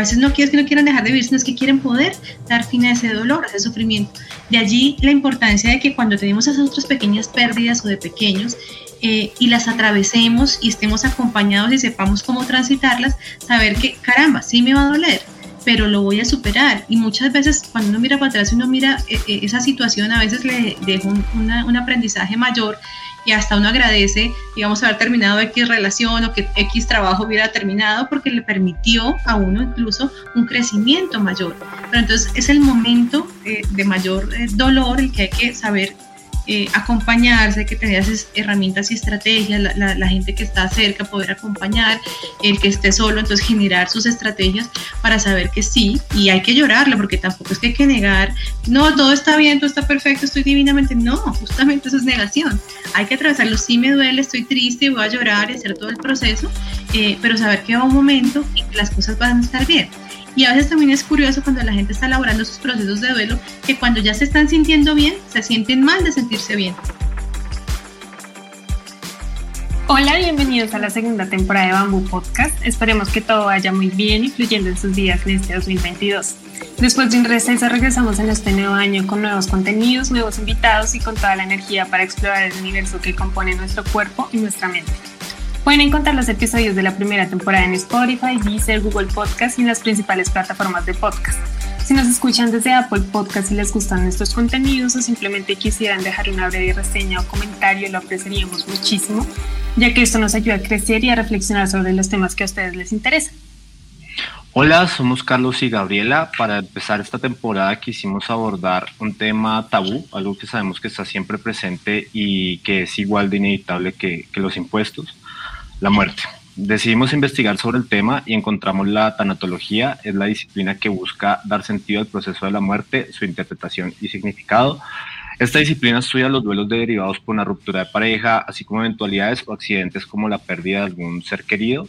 A veces no quieren que no quieran dejar de vivir, sino es que quieren poder dar fin a ese dolor, a ese sufrimiento. De allí la importancia de que cuando tenemos esas otras pequeñas pérdidas o de pequeños eh, y las atravesemos y estemos acompañados y sepamos cómo transitarlas, saber que caramba, sí me va a doler, pero lo voy a superar. Y muchas veces cuando uno mira para atrás y uno mira eh, eh, esa situación, a veces le deja un, un aprendizaje mayor y hasta uno agradece, digamos, haber terminado X relación o que X trabajo hubiera terminado porque le permitió a uno incluso un crecimiento mayor. Pero entonces es el momento eh, de mayor eh, dolor el que hay que saber eh, acompañarse, que tener esas herramientas y estrategias, la, gente que está cerca, poder acompañar, el que esté solo, entonces generar sus estrategias para saber que sí, y hay que llorarlo, porque tampoco es que hay que negar, no, todo está bien, todo está perfecto, estoy divinamente, no, justamente eso es negación, hay que atravesarlo, sí me duele, estoy triste, voy a llorar y hacer todo el proceso, eh, pero saber que va un momento y que las cosas van a estar bien. Y a veces también es curioso cuando la gente está elaborando sus procesos de duelo, que cuando ya se están sintiendo bien, se sienten mal de sentirse bien. Hola, bienvenidos a la segunda temporada de Bamboo Podcast. Esperemos que todo vaya muy bien y fluyendo en sus días en este 2022. Después de un receso regresamos en este nuevo año con nuevos contenidos, nuevos invitados y con toda la energía para explorar el universo que compone nuestro cuerpo y nuestra mente. Pueden encontrar los episodios de la primera temporada en Spotify, Deezer, Google Podcast y en las principales plataformas de podcast. Si nos escuchan desde Apple Podcast y les gustan nuestros contenidos o simplemente quisieran dejar una breve reseña o comentario, lo apreciaríamos muchísimo, ya que esto nos ayuda a crecer y a reflexionar sobre los temas que a ustedes les interesan. Hola, somos Carlos y Gabriela. Para empezar esta temporada quisimos abordar un tema tabú, algo que sabemos que está siempre presente y que es igual de inevitable que, que los impuestos la muerte. Decidimos investigar sobre el tema y encontramos la tanatología, es la disciplina que busca dar sentido al proceso de la muerte, su interpretación y significado. Esta disciplina estudia los duelos derivados por una ruptura de pareja, así como eventualidades o accidentes como la pérdida de algún ser querido.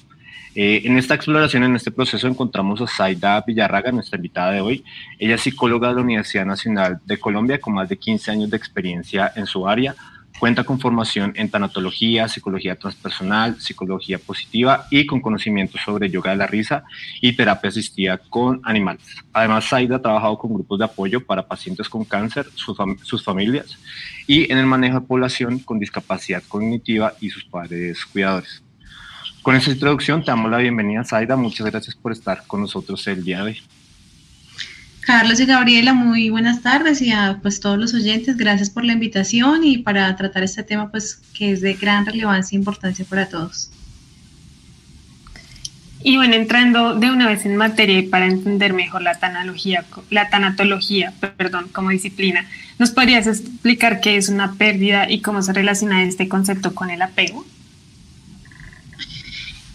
Eh, en esta exploración, en este proceso, encontramos a Zaida Villarraga, nuestra invitada de hoy. Ella es psicóloga de la Universidad Nacional de Colombia con más de 15 años de experiencia en su área. Cuenta con formación en tanatología, psicología transpersonal, psicología positiva y con conocimiento sobre yoga de la risa y terapia asistida con animales. Además, Saida ha trabajado con grupos de apoyo para pacientes con cáncer, sus, familias y en el manejo de población con discapacidad cognitiva y sus padres cuidadores. Con esta introducción te damos la bienvenida, Saida. Muchas gracias por estar con nosotros el día de hoy. Carlos y Gabriela, muy buenas tardes y a pues todos los oyentes, gracias por la invitación y para tratar este tema pues que es de gran relevancia e importancia para todos. Y bueno, entrando de una vez en materia y para entender mejor la tanatología, la tanatología, perdón, como disciplina, ¿nos podrías explicar qué es una pérdida y cómo se relaciona este concepto con el apego?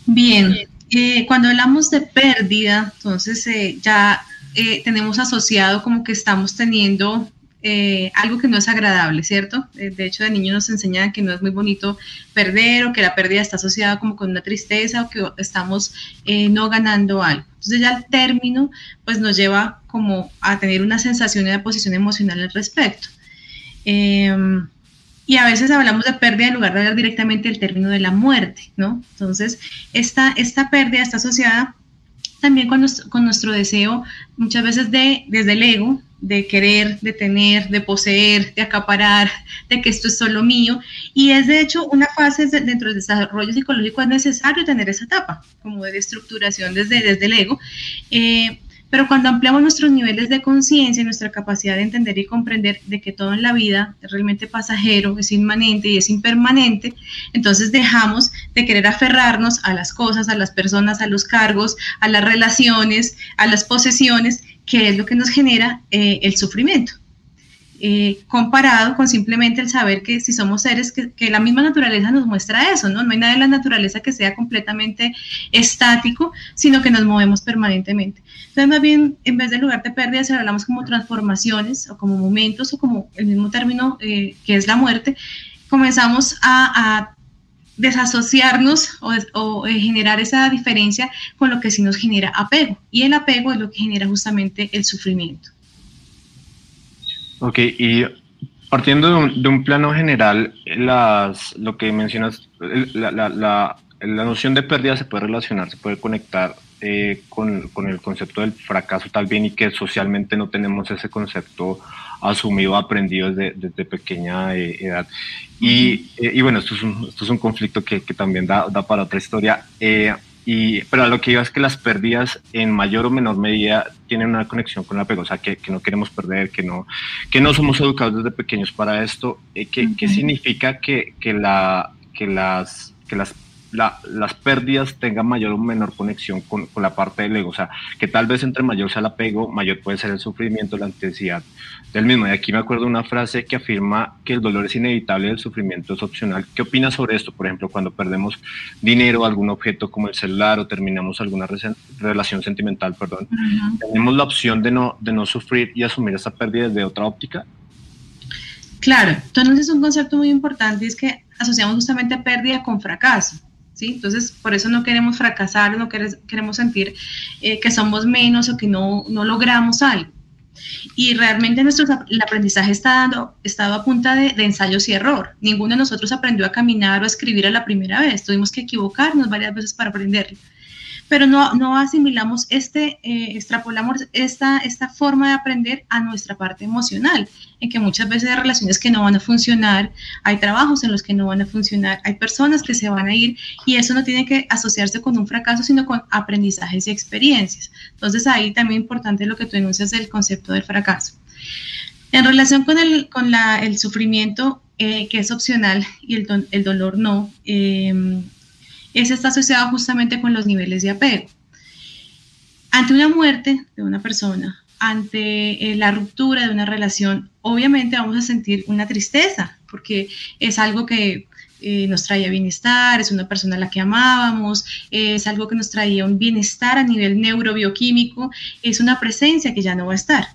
Bien, eh, cuando hablamos de pérdida, entonces eh, ya eh, tenemos asociado como que estamos teniendo eh, algo que no es agradable, ¿cierto? Eh, de hecho, de niño nos enseñan que no es muy bonito perder o que la pérdida está asociada como con una tristeza o que estamos no ganando algo. Entonces ya el término pues nos lleva como a tener una sensación y una posición emocional al respecto. Em, y a veces hablamos de pérdida en lugar de hablar directamente del término de la muerte, ¿no? Entonces, esta, esta pérdida está asociada también con nuestro, con nuestro deseo muchas veces de, desde el ego, de querer, de tener, de poseer, de acaparar, de que esto es solo mío. Y es de hecho una fase dentro del desarrollo psicológico, es necesario tener esa etapa, como de estructuración desde, desde el ego. Eh, pero cuando ampliamos nuestros niveles de conciencia, nuestra capacidad de entender y comprender de que todo en la vida es realmente pasajero, es inmanente y es impermanente, entonces dejamos de querer aferrarnos a las cosas, a las personas, a los cargos, a las relaciones, a las posesiones, que es lo que nos genera eh, el sufrimiento. Eh, comparado con simplemente el saber que si somos seres que, la misma naturaleza nos muestra eso, ¿no? No hay nada en la naturaleza que sea completamente estático, sino que nos movemos permanentemente. Entonces, más bien, en vez de lugar de pérdidas, hablamos como transformaciones o como momentos o como el mismo término eh, que es la muerte, comenzamos a, desasociarnos o, o, generar esa diferencia con lo que sí nos genera apego. Y el apego es lo que genera justamente el sufrimiento. Ok, y partiendo de un, de un plano general, las, lo que mencionas, la, la, la, la, noción de pérdida se puede relacionar, se puede conectar eh, con, con, el concepto del fracaso tal bien y que socialmente no tenemos ese concepto asumido, aprendido desde, desde pequeña eh, edad. Y, eh, y, bueno, esto es un, esto es un conflicto que, que también da, da, para otra historia. Eh, y, pero a lo que iba es que las pérdidas en mayor o menor medida tienen una conexión con el apego, o sea, que, que no queremos perder, que no, que no somos educados desde pequeños para esto. Eh, ¿qué, uh -huh. ¿Qué significa que, que, la, que, las, que las, la, las pérdidas tengan mayor o menor conexión con, con, la parte del ego? O sea, que tal vez entre mayor sea el apego, mayor puede ser el sufrimiento, la intensidad del mismo. Y aquí me acuerdo una frase que afirma que el dolor es inevitable y el sufrimiento es opcional. ¿Qué opinas sobre esto? Por ejemplo, cuando perdemos dinero, algún objeto como el celular o terminamos alguna relación sentimental, perdón, uh -huh. ¿tenemos la opción de no, de no sufrir y asumir esa pérdida desde otra óptica? Claro, entonces es un concepto muy importante y es que asociamos justamente pérdida con fracaso. ¿Sí? Entonces, por eso no queremos fracasar, no queremos sentir eh, que somos menos o que no, no logramos algo. Y realmente nuestro el aprendizaje está dando, estado a punta de, de, ensayos y error. Ninguno de nosotros aprendió a caminar o a escribir a la primera vez. Tuvimos que equivocarnos varias veces para aprenderlo pero no, no asimilamos este, eh, extrapolamos esta, esta forma de aprender a nuestra parte emocional, en que muchas veces hay relaciones que no van a funcionar, hay trabajos en los que no van a funcionar, hay personas que se van a ir y eso no tiene que asociarse con un fracaso, sino con aprendizajes y experiencias. Entonces ahí también importante lo que tú enuncias del concepto del fracaso. En relación con el, con la, el sufrimiento, eh, que es opcional, y el, do, el dolor no, eh, ese está asociado justamente con los niveles de apego. Ante una muerte de una persona, ante eh, la ruptura de una relación, obviamente vamos a sentir una tristeza, porque es algo que eh, nos traía bienestar, es una persona a la que amábamos, es algo que nos traía un bienestar a nivel neurobioquímico, es una presencia que ya no va a estar.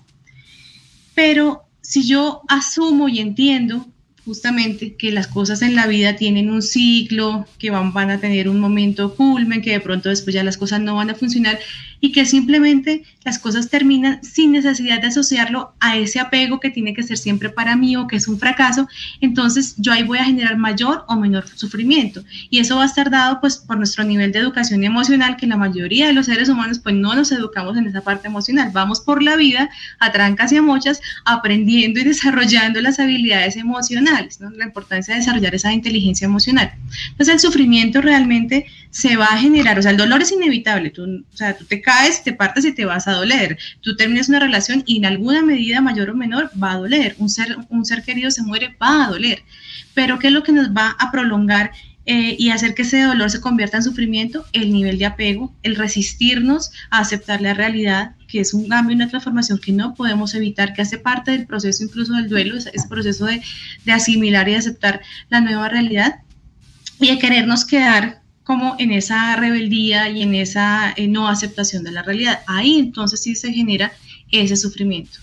Pero si yo asumo y entiendo justamente que las cosas en la vida tienen un ciclo, que van, van a tener un momento culmen, que de pronto después ya las cosas no van a funcionar y que simplemente las cosas terminan sin necesidad de asociarlo a ese apego que tiene que ser siempre para mí o que es un fracaso, entonces yo ahí voy a generar mayor o menor sufrimiento y eso va a estar dado pues por nuestro nivel de educación emocional que la mayoría de los seres humanos pues no nos educamos en esa parte emocional, vamos por la vida a trancas y a mochas aprendiendo y desarrollando las habilidades emocionales, ¿no? la importancia de desarrollar esa inteligencia emocional. Entonces el sufrimiento realmente se va a generar, o sea, el dolor es inevitable, tú, o sea, tú te caes, te partes y te vas a doler. Tú terminas una relación y en alguna medida mayor o menor va a doler. Un ser, un ser querido se muere, va a doler. Pero ¿qué es lo que nos va a prolongar eh, y hacer que ese dolor se convierta en sufrimiento? El nivel de apego, el resistirnos a aceptar la realidad, que es un cambio, una transformación que no podemos evitar, que hace parte del proceso incluso del duelo, ese proceso de, de asimilar y aceptar la nueva realidad y de querernos quedar como en esa rebeldía y en esa eh, no aceptación de la realidad. Ahí entonces sí se genera ese sufrimiento.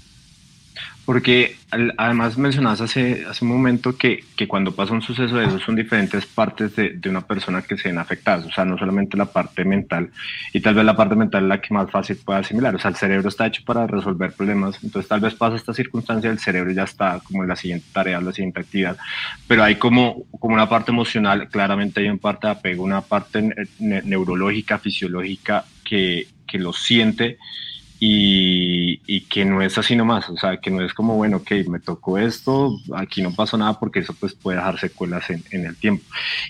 Porque además mencionabas hace, hace un momento que, que, cuando pasa un suceso de eso son diferentes partes de, de, una persona que se ven afectadas, o sea, no solamente la parte mental, y tal vez la parte mental es la que más fácil puede asimilar, o sea, el cerebro está hecho para resolver problemas, entonces tal vez pasa esta circunstancia, el cerebro ya está como en la siguiente tarea, la siguiente actividad, pero hay como, como una parte emocional, claramente hay una parte de apego, una parte ne neurológica, fisiológica que, que lo siente, y, y, que no es así nomás, o sea, que no es como, bueno, ok, me tocó esto, aquí no pasó nada porque eso pues puede dejar secuelas en, en el tiempo.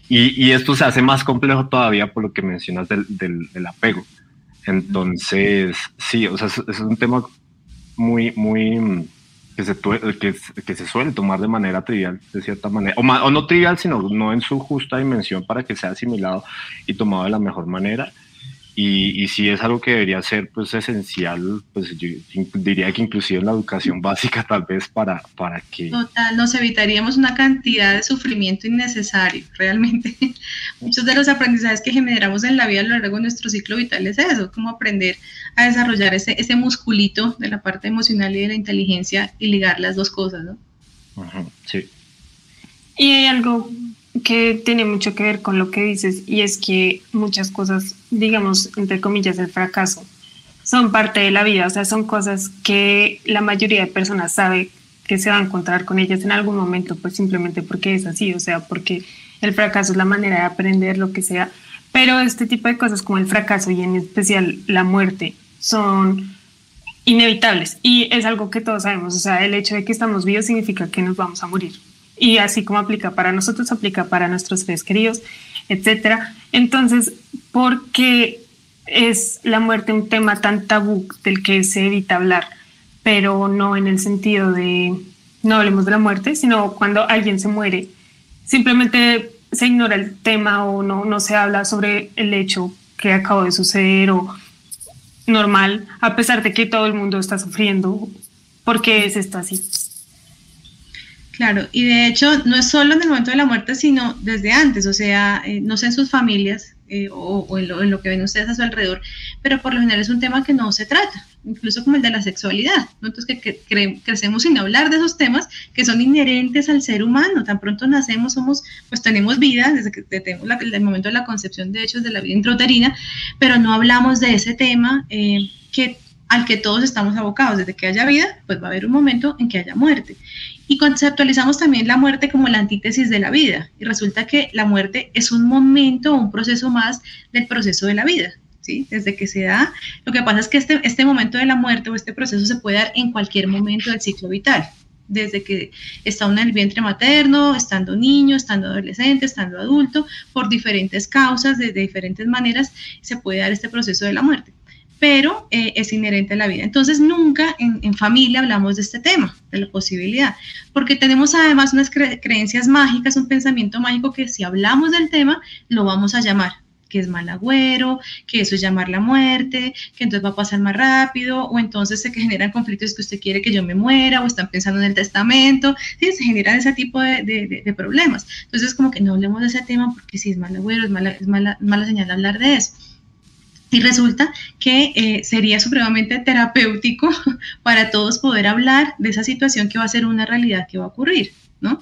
Y, y, esto se hace más complejo todavía por lo que mencionas del, del, del apego. Entonces, sí, o sea, es, es, un tema muy, muy, que se, que, que, se suele tomar de manera trivial, de cierta manera, o, o no trivial, sino no en su justa dimensión para que sea asimilado y tomado de la mejor manera y, si es algo que debería ser pues esencial, pues yo diría que inclusive en la educación básica tal vez para, para que... Total, nos evitaríamos una cantidad de sufrimiento innecesario, realmente. Muchos de los aprendizajes que generamos en la vida a lo largo de nuestro ciclo vital es eso, como aprender a desarrollar ese, ese musculito de la parte emocional y de la inteligencia y ligar las dos cosas, ¿no? sí. Y hay algo que tiene mucho que ver con lo que dices y es que muchas cosas, digamos, entre comillas, el fracaso, son parte de la vida, o sea, son cosas que la mayoría de personas sabe que se va a encontrar con ellas en algún momento, pues simplemente porque es así, o sea, porque el fracaso es la manera de aprender lo que sea, pero este tipo de cosas como el fracaso y en especial la muerte son inevitables. Y es algo que todos sabemos, o sea, el hecho de que estamos vivos significa que nos vamos a morir y así como aplica para nosotros, aplica para nuestros seres queridos, etcétera. Entonces, ¿por qué es la muerte un tema tan tabú del que se evita hablar, pero no en el sentido de no hablemos de la muerte, sino cuando alguien se muere, simplemente se ignora el tema o no, no se habla sobre el hecho que acabó de suceder o normal, a pesar de que todo el mundo está sufriendo. ¿Por qué es esto así? Claro, y de hecho no es solo en el momento de la muerte, sino desde antes, o sea, eh, no sé en sus familias eh, o, en, lo, que ven ustedes a su alrededor, pero por lo general es un tema que no se trata, incluso como el de la sexualidad, entonces que, crecemos sin hablar de esos temas que son inherentes al ser humano, tan pronto nacemos, somos, pues tenemos vida, desde que tenemos el momento de la concepción de hechos de la vida intrauterina, pero no hablamos de ese tema eh, que al que todos estamos abocados. Desde que haya vida, pues va a haber un momento en que haya muerte. Y conceptualizamos también la muerte como la antítesis de la vida. Y resulta que la muerte es un momento o un proceso más del proceso de la vida. ¿sí? Desde que se da, lo que pasa es que este, este momento de la muerte o este proceso se puede dar en cualquier momento del ciclo vital desde que está uno en el vientre materno, estando niño, estando adolescente, estando adulto, por diferentes causas, de, diferentes maneras, se puede dar este proceso de la muerte pero eh, es inherente a la vida. Entonces, nunca en, familia hablamos de este tema, de la posibilidad, porque tenemos además unas creencias mágicas, un pensamiento mágico que si hablamos del tema, lo vamos a llamar que es mal agüero, que eso es llamar la muerte, que entonces va a pasar más rápido, o entonces se generan conflictos que usted quiere que yo me muera, o están pensando en el testamento, ¿sí? se generan ese tipo de, problemas. Entonces, como que no hablemos de ese tema porque si es mal agüero, es mala, es mala, mala señal hablar de eso. Y resulta que eh, sería supremamente terapéutico para todos poder hablar de esa situación que va a ser una realidad que va a ocurrir, ¿no?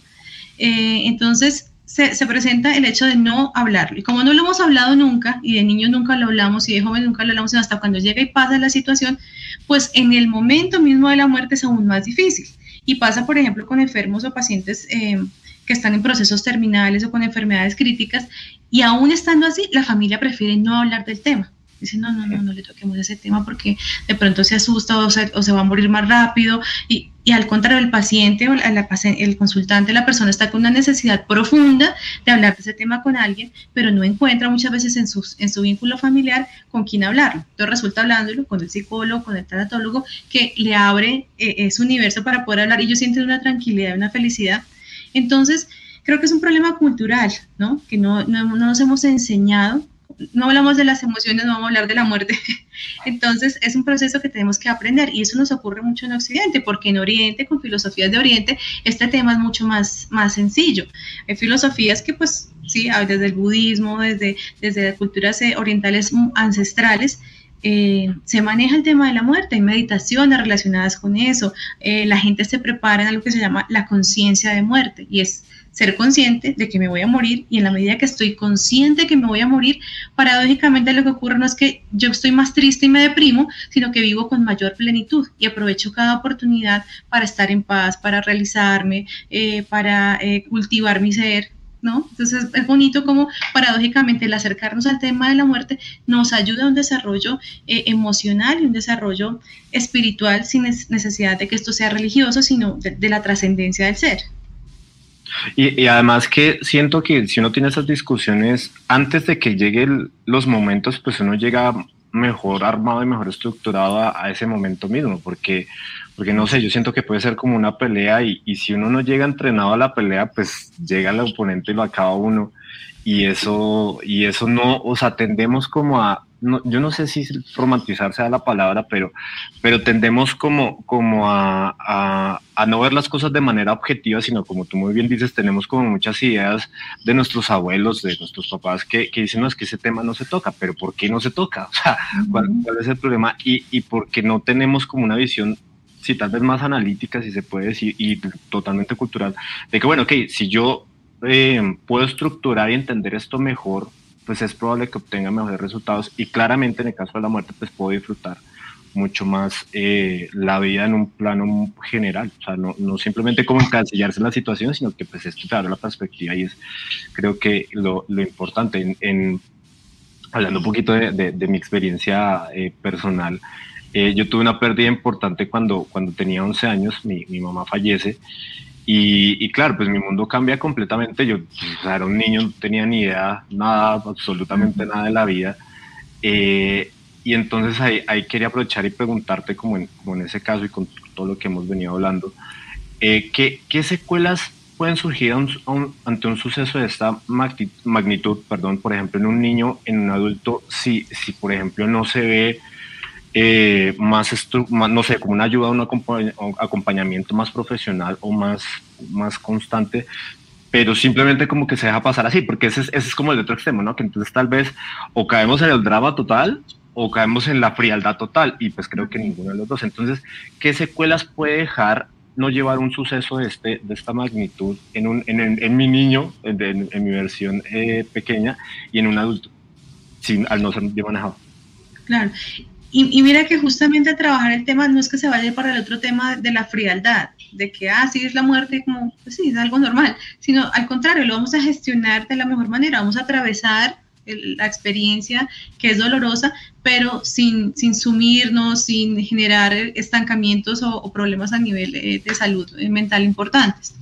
Eh, entonces se, se, presenta el hecho de no hablarlo. Y como no lo hemos hablado nunca, y de niños nunca lo hablamos, y de jóvenes nunca lo hablamos, hasta cuando llega y pasa la situación, pues en el momento mismo de la muerte es aún más difícil. Y pasa, por ejemplo, con enfermos o pacientes eh, que están en procesos terminales o con enfermedades críticas, y aún estando así, la familia prefiere no hablar del tema Dice, no, no, no, no le toquemos ese tema porque de pronto se asusta o se, o se va a morir más rápido. Y, y al contrario, el paciente o la, el consultante, la persona está con una necesidad profunda de hablar de ese tema con alguien, pero no encuentra muchas veces en su, en su vínculo familiar con quién hablarlo. Entonces resulta hablándolo con el psicólogo, con el tanatólogo, que le abre eh, ese universo para poder hablar y ellos sienten una tranquilidad, una felicidad. Entonces, creo que es un problema cultural, ¿no? Que no, no, no nos hemos enseñado no hablamos de las emociones, no vamos a hablar de la muerte. Entonces es un proceso que tenemos que aprender y eso nos ocurre mucho en Occidente, porque en Oriente, con filosofías de Oriente, este tema es mucho más, más sencillo. Hay filosofías que pues sí, desde el budismo, desde, desde las culturas eh, orientales ancestrales, eh, se maneja el tema de la muerte, hay meditaciones relacionadas con eso, eh, la gente se prepara en algo que se llama la conciencia de muerte y es ser consciente de que me voy a morir y en la medida que estoy consciente de que me voy a morir, paradójicamente lo que ocurre no es que yo estoy más triste y me deprimo, sino que vivo con mayor plenitud y aprovecho cada oportunidad para estar en paz, para realizarme, eh, para eh, cultivar mi ser. ¿No? Entonces es bonito como paradójicamente el acercarnos al tema de la muerte nos ayuda a un desarrollo eh, emocional y un desarrollo espiritual sin necesidad de que esto sea religioso, sino de la trascendencia del ser. Y, además que siento que si uno tiene esas discusiones antes de que lleguen los momentos, pues uno llega mejor armado y mejor estructurado a, ese momento mismo, porque, porque no sé, yo siento que puede ser como una pelea y, y, si uno no llega entrenado a la pelea, pues llega el oponente y lo acaba uno. Y eso, y eso no, o sea, tendemos como a, yo no sé si romantizar sea la palabra, pero, pero tendemos como, como a, a, no ver las cosas de manera objetiva, sino como tú muy bien dices, tenemos como muchas ideas de nuestros abuelos, de nuestros papás, que, que dicen, no, es que ese tema no se toca, pero ¿por qué no se toca? O sea, ¿cuál, es el problema? Y, y porque no tenemos como una visión si tal vez más analítica, si se puede decir, y totalmente cultural, de que, bueno, ok, si yo eh, puedo estructurar y entender esto mejor, pues es probable que obtenga mejores resultados y claramente en el caso de la muerte pues puedo disfrutar mucho más eh, la vida en un plano general, o sea, no, no simplemente como encasillarse en la situación, sino que pues esto te abre la perspectiva y es creo que lo, lo importante. En, hablando un poquito de, de, mi experiencia eh, personal, eh, yo tuve una pérdida importante cuando, cuando tenía 11 años, mi, mi mamá fallece y, claro, pues mi mundo cambia completamente. Yo pues, era un niño, no tenía ni idea, nada, absolutamente nada de la vida. Eh, y entonces ahí, ahí, quería aprovechar y preguntarte, como en, como en, ese caso y con todo lo que hemos venido hablando, eh, ¿qué, ¿qué, secuelas pueden surgir ante un suceso de esta magnitud, perdón, por ejemplo, en un niño, en un adulto, si, si por ejemplo no se ve eh, más, no sé, como una ayuda, un acompañamiento más profesional o más, más constante, pero simplemente como que se deja pasar así, porque ese es, ese es como el otro extremo, ¿no? Que entonces tal vez o caemos en el drama total o caemos en la frialdad total, y pues creo que ninguno de los dos. Entonces, ¿qué secuelas puede dejar no llevar un suceso de, este, de esta magnitud en, un, en, en, mi niño, en, en mi versión eh, pequeña, y en un adulto, sin, al no ser bien manejado? Claro, y, mira que justamente trabajar el tema no es que se vaya para el otro tema de la frialdad, de que, ah, sí, es la muerte, como, pues sí, es algo normal, sino al contrario, lo vamos a gestionar de la mejor manera, vamos a atravesar la experiencia que es dolorosa, pero sin, sin sumirnos, sin generar estancamientos o, problemas a nivel de, salud mental importantes.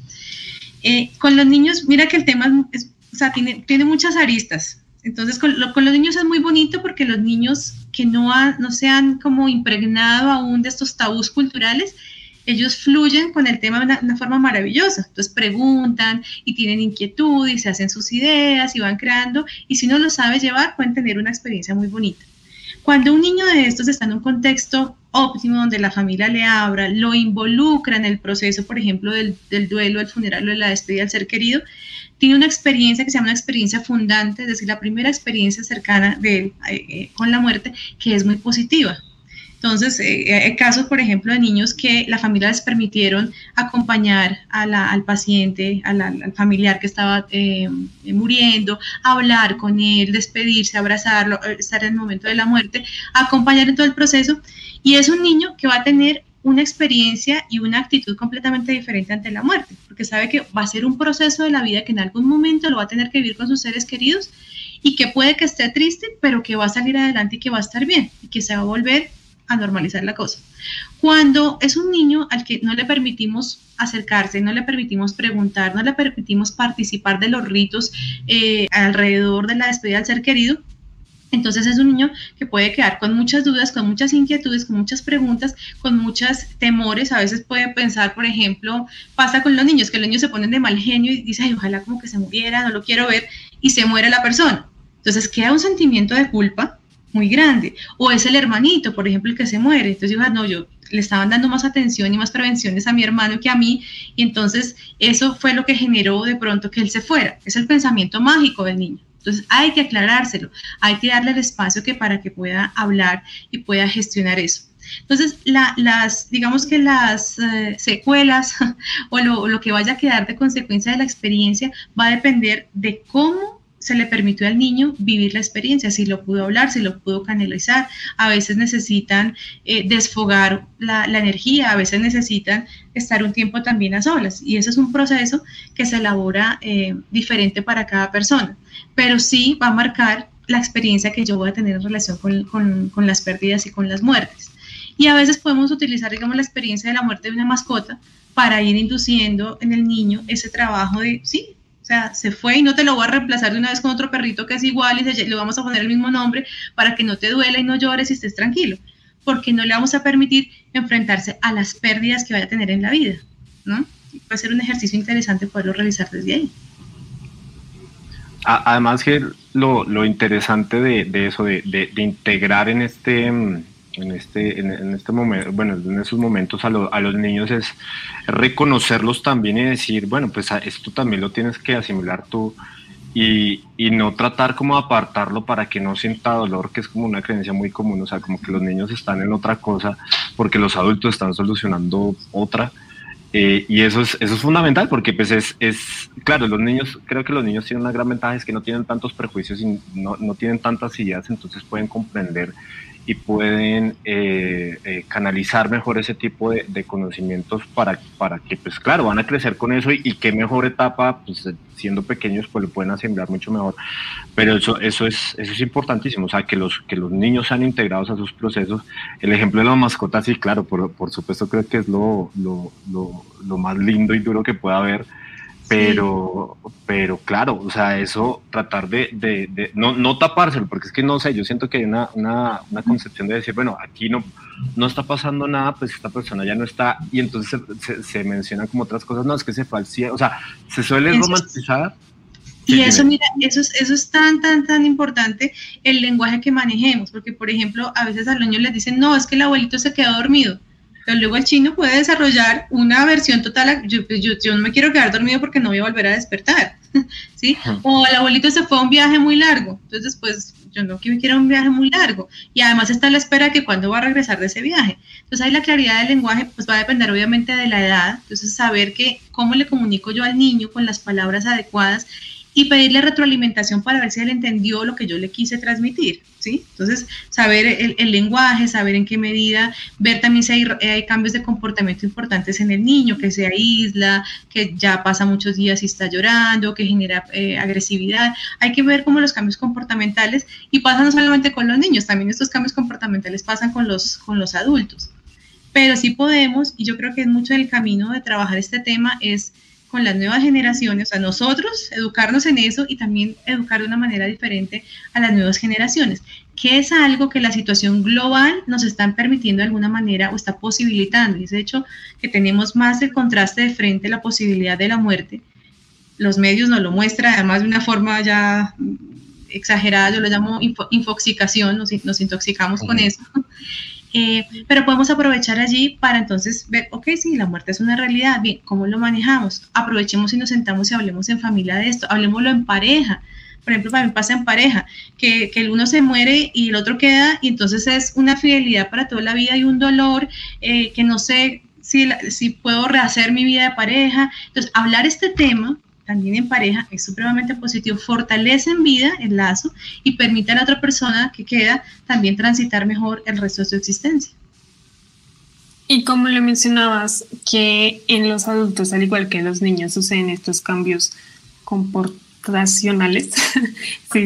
Eh, con los niños, mira que el tema es, o sea, tiene, tiene muchas aristas. Entonces, con, con, los niños es muy bonito porque los niños que no, no se han como impregnado aún de estos tabús culturales, ellos fluyen con el tema de una, forma maravillosa. Entonces preguntan y tienen inquietud y se hacen sus ideas y van creando. Y si no lo sabe llevar, pueden tener una experiencia muy bonita. Cuando un niño de estos está en un contexto óptimo donde la familia le abra, lo involucra en el proceso, por ejemplo, del, del duelo, del funeral o de la despedida del ser querido, tiene una experiencia que se llama una experiencia fundante, es decir, la primera experiencia cercana de él eh, eh, con la muerte, que es muy positiva. Entonces, eh, hay casos, por ejemplo, de niños que la familia les permitieron acompañar al paciente, al familiar que estaba muriendo, hablar con él, despedirse, abrazarlo, estar en el momento de la muerte, acompañar en todo el proceso. Y es un niño que va a tener una experiencia y una actitud completamente diferente ante la muerte, porque sabe que va a ser un proceso de la vida que en algún momento lo va a tener que vivir con sus seres queridos y que puede que esté triste, pero que va a salir adelante y que va a estar bien y que se va a volver a normalizar la cosa. Cuando es un niño al que no le permitimos acercarse, no le permitimos preguntar, no le permitimos participar de los ritos eh, alrededor de la despedida del ser querido, entonces es un niño que puede quedar con muchas dudas, con muchas inquietudes, con muchas preguntas, con muchos temores. A veces puede pensar, por ejemplo, pasa con los niños, que los niños se ponen de mal genio y dicen, Ay, ojalá como que se muriera, no lo quiero ver, y se muere la persona. Entonces queda un sentimiento de culpa muy grande. O es el hermanito, por ejemplo, el que se muere. Entonces digo, ah, no, yo le estaban dando más atención y más prevenciones a mi hermano que a mí, y entonces eso fue lo que generó de pronto que él se fuera. Es el pensamiento mágico del niño. Entonces hay que aclarárselo, hay que darle el espacio que para que pueda hablar y pueda gestionar eso. Entonces, las, digamos que las eh, secuelas o lo, que vaya a quedar de consecuencia de la experiencia va a depender de cómo se le permitió al niño vivir la experiencia, si lo pudo hablar, si lo pudo canalizar. A veces necesitan eh, desfogar la, energía, a veces necesitan estar un tiempo también a solas. Y eso es un proceso que se elabora eh, diferente para cada persona, pero sí va a marcar la experiencia que yo voy a tener en relación con, con las pérdidas y con las muertes. Y a veces podemos utilizar, digamos, la experiencia de la muerte de una mascota para ir induciendo en el niño ese trabajo de, sí, o sea, se fue y no te lo voy a reemplazar de una vez con otro perrito que es igual y le vamos a poner el mismo nombre para que no te duela y no llores y estés tranquilo, porque no le vamos a permitir enfrentarse a las pérdidas que vaya a tener en la vida, ¿no? Va a ser un ejercicio interesante poderlo realizar desde ahí. además que lo, interesante de, eso, de, integrar en este, en este, en, este momento, bueno, en esos momentos a, a, los niños es reconocerlos también y decir, bueno, pues esto también lo tienes que asimilar tú y, y, no tratar como apartarlo para que no sienta dolor, que es como una creencia muy común, o sea, como que los niños están en otra cosa porque los adultos están solucionando otra. Eh, y eso es, eso es fundamental porque pues es, es, claro, los niños, creo que los niños tienen una gran ventaja, es que no tienen tantos prejuicios y no, no tienen tantas ideas, entonces pueden comprender y pueden eh, eh, canalizar mejor ese tipo de, conocimientos para, para que, pues claro, van a crecer con eso y, qué mejor etapa, pues siendo pequeños, pues lo pueden asemblar mucho mejor. Pero eso, eso, es, eso es importantísimo, o sea, que los, que los niños sean integrados a sus procesos. El ejemplo de las mascotas, sí, claro, por, por supuesto creo que es lo, lo, lo, lo más lindo y duro que pueda haber pero, pero claro, o sea, eso tratar de, de, no, no tapárselo, porque es que no sé, yo siento que hay una, una, una, concepción de decir, bueno, aquí no, no está pasando nada, pues esta persona ya no está, y entonces se, se, mencionan como otras cosas, no, es que se falsía, o sea, se suele romantizar. Y eso, mira, eso es, eso es tan, tan, tan importante el lenguaje que manejemos, porque, por ejemplo, a veces a los niños les dicen, no, es que el abuelito se quedó dormido pero luego el chino puede desarrollar una versión total, pues, yo, yo, no me quiero quedar dormido porque no voy a volver a despertar, ¿sí? O el abuelito se fue a un viaje muy largo, entonces pues yo no quiero un viaje muy largo y además está a la espera que cuando va a regresar de ese viaje. Entonces ahí la claridad del lenguaje pues va a depender obviamente de la edad, entonces saber que cómo le comunico yo al niño con las palabras adecuadas y pedirle retroalimentación para ver si él entendió lo que yo le quise transmitir, ¿sí? Entonces, saber el, lenguaje, saber en qué medida, ver también si hay, cambios de comportamiento importantes en el niño, que se aísla, que ya pasa muchos días y está llorando, que genera eh, agresividad. Hay que ver cómo los cambios comportamentales, y pasa no solamente con los niños, también estos cambios comportamentales pasan con los, con los adultos. Pero sí podemos, y yo creo que es mucho del camino de trabajar este tema, es con las nuevas generaciones, sea, nosotros educarnos en eso y también educar de una manera diferente a las nuevas generaciones, que es algo que la situación global nos está permitiendo de alguna manera o está posibilitando. Y es de hecho que tenemos más el contraste de frente, la posibilidad de la muerte. Los medios nos lo muestran, además de una forma ya exagerada, yo lo llamo infoxicación, nos, nos intoxicamos con eso. Eh, pero podemos aprovechar allí para entonces ver, ok, sí, la muerte es una realidad, bien, ¿cómo lo manejamos? Aprovechemos y nos sentamos y hablemos en familia de esto, hablemoslo en pareja. Por ejemplo, para mí pasa en pareja, que, que el uno se muere y el otro queda, y entonces es una fidelidad para toda la vida y un dolor eh, que no sé si, si puedo rehacer mi vida de pareja. Entonces, hablar este tema también en pareja es supremamente positivo, fortalece en vida el lazo y permite a la otra persona que queda también transitar mejor el resto de su existencia. Y como le mencionabas, que en los adultos, al igual que en los niños, suceden estos cambios comportacionales. sí,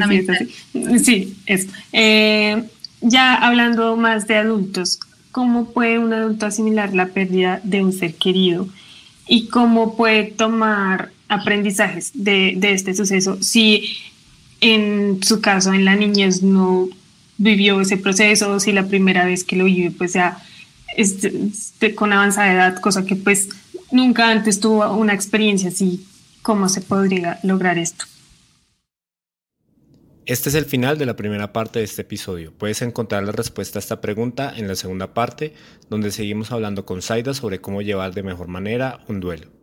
sí, sí, eso. Eh, ya hablando más de adultos, ¿cómo puede un adulto asimilar la pérdida de un ser querido? ¿Y cómo puede tomar aprendizajes de, de este suceso. Si en su caso, en la niñez, no vivió ese proceso, si la primera vez que lo vive, pues ya con avanzada edad, cosa que pues nunca antes tuvo una experiencia así, ¿cómo se podría lograr esto? Este es el final de la primera parte de este episodio. Puedes encontrar la respuesta a esta pregunta en la segunda parte, donde seguimos hablando con Saida sobre cómo llevar de mejor manera un duelo.